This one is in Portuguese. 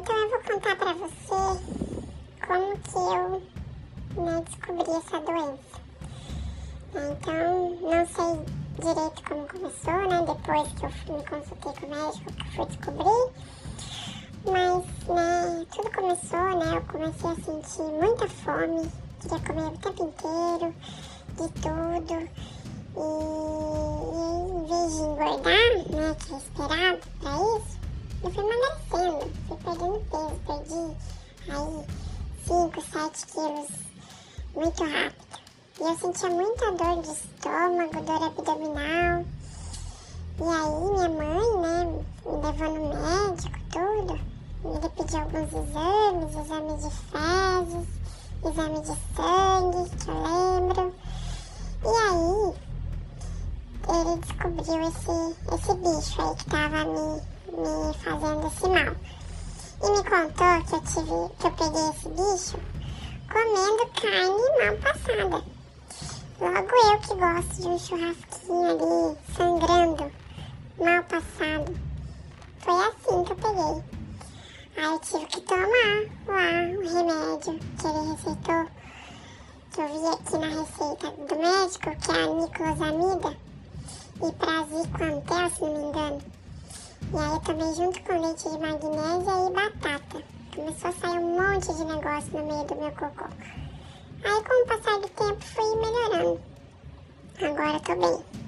então eu vou contar pra você como que eu né, descobri essa doença. Então, não sei direito como começou, né? Depois que eu me consultei com o médico que fui descobrir. Mas, né, tudo começou, né? Eu comecei a sentir muita fome, queria comer o tempo inteiro, de tudo. E, e em vez de engordar, né, que é esperado pra isso, aí 5, 7 quilos muito rápido. E eu sentia muita dor de estômago, dor abdominal. E aí minha mãe, né, me levou no médico, tudo. Ele pediu alguns exames, exame de fezes, exame de sangue, que eu lembro. E aí ele descobriu esse, esse bicho aí que tava me, me fazendo esse mal. E me contou que eu tive, que eu peguei esse bicho comendo carne mal passada. Logo eu que gosto de um churrasquinho ali, sangrando, mal passado. Foi assim que eu peguei. Aí eu tive que tomar lá o remédio que ele receitou. Que eu vi aqui na receita do médico, que é a niclosamida e praziquantel, se não me engano. E aí eu tomei junto com leite de magnésia e batata. Começou a sair um monte de negócio no meio do meu cocô. Aí com o passar do tempo fui melhorando. Agora tô bem.